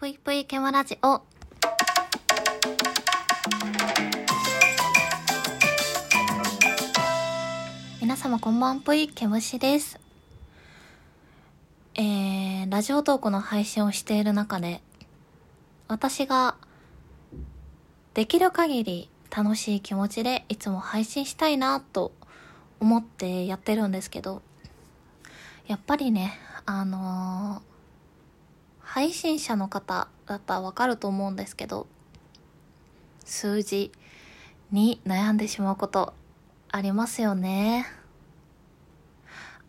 ぷいぷいけまラジオ。皆様こんばんぷいけむしです。えー、ラジオトークの配信をしている中で、私ができる限り楽しい気持ちでいつも配信したいなと思ってやってるんですけど、やっぱりね、あのー配信者の方だったらわかると思うんですけど、数字に悩んでしまうことありますよね。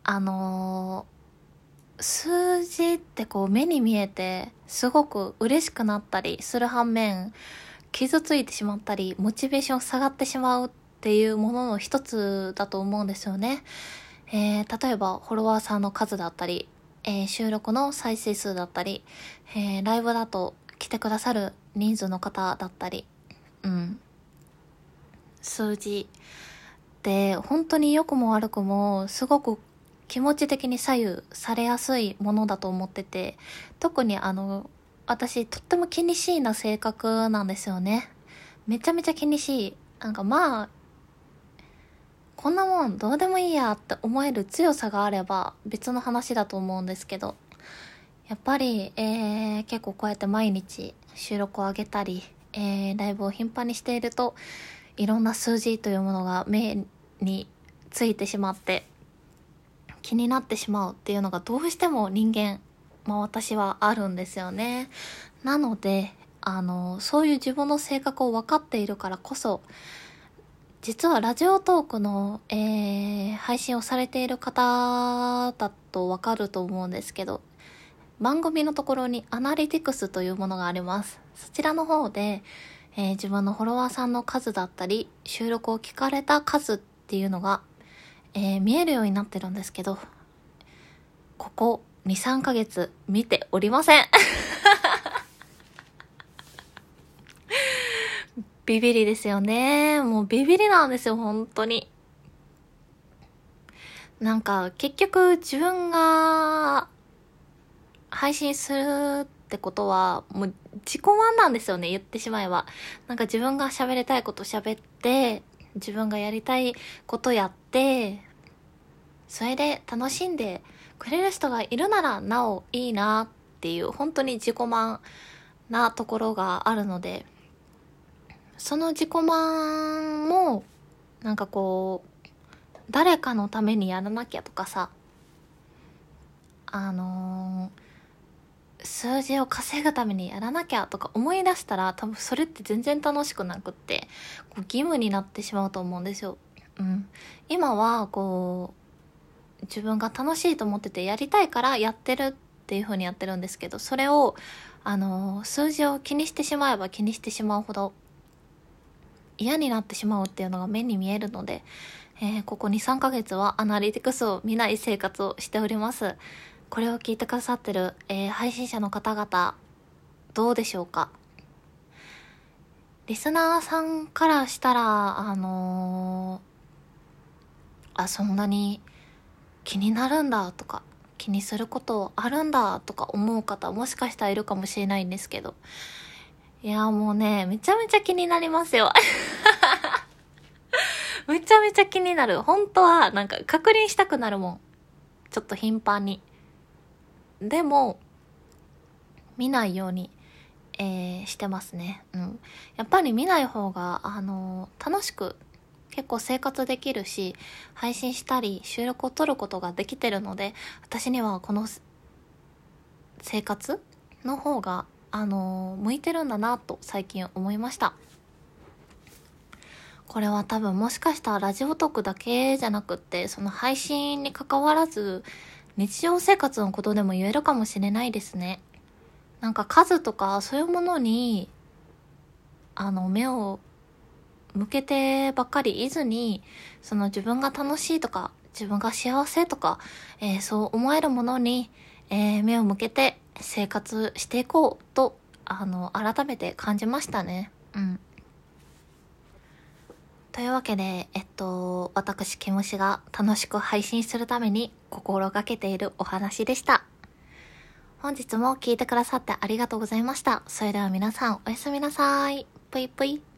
あのー数字ってこう目に見えてすごく嬉しくなったりする反面、傷ついてしまったり、モチベーション下がってしまうっていうものの一つだと思うんですよね。えー、例えばフォロワーさんの数だったり、えー収録の再生数だったり、えーライブだと来てくださる人数の方だったり、うん。数字って本当に良くも悪くもすごく気持ち的に左右されやすいものだと思ってて、特にあの、私とっても気にしいな性格なんですよね。めちゃめちゃ気にしい。なんかまあ、こんなもんどうでもいいやって思える強さがあれば別の話だと思うんですけど、やっぱり、えー、結構こうやって毎日収録を上げたり、えー、ライブを頻繁にしていると、いろんな数字というものが目についてしまって、気になってしまうっていうのがどうしても人間、まあ私はあるんですよね。なので、あの、そういう自分の性格を分かっているからこそ、実はラジオトークの、えー配信をされている方だとわかると思うんですけど、番組のところにアナリティクスというものがあります。そちらの方で、えー自分のフォロワーさんの数だったり、収録を聞かれた数っていうのが、えー見えるようになってるんですけど、ここ2、3ヶ月見ておりません。ビビりですよね。もうビビりなんですよ、本当に。なんか、結局自分が配信するってことは、もう自己満なんですよね、言ってしまえば。なんか自分が喋りたいこと喋って、自分がやりたいことやって、それで楽しんでくれる人がいるならなおいいなっていう、本当に自己満なところがあるので、その自己満も、なんかこう、誰かのためにやらなきゃとかさ、あのー数字を稼ぐためにやらなきゃとか思い出したら多分それって全然楽しくなくって、こう義務になってしまうと思うんですよ。うん。今はこう、自分が楽しいと思っててやりたいからやってるっていう風にやってるんですけど、それを、あのー数字を気にしてしまえば気にしてしまうほど、嫌になってしまうっていうのが目に見えるので、えーここ2、3ヶ月はアナリティクスを見ない生活をしております。これを聞いてくださってる、えー配信者の方々、どうでしょうか？リスナーさんからしたら、あのーあ、そんなに気になるんだとか、気にすることあるんだとか思う方もしかしたらいるかもしれないんですけど、いや、もうね、めちゃめちゃ気になりますよ。めちゃめちゃ気になる。本当は、なんか確認したくなるもん。ちょっと頻繁に。でも、見ないように、えーしてますね。うん。やっぱり見ない方が、あのー楽しく、結構生活できるし、配信したり、収録を撮ることができてるので、私にはこの生活の方が、あのー向いてるんだなと最近思いました。これは多分もしかしたらラジオトークだけじゃなくって、その配信に関わらず、日常生活のことでも言えるかもしれないですね。なんか数とかそういうものに、あの、目を向けてばっかりいずに、その自分が楽しいとか、自分が幸せとか、えーそう思えるものに、えー目を向けて生活していこうと、あの、改めて感じましたね。うん。というわけで、えっと、私、ケムシが楽しく配信するために心がけているお話でした。本日も聞いてくださってありがとうございました。それでは皆さんおやすみなさい。ぷいぷい。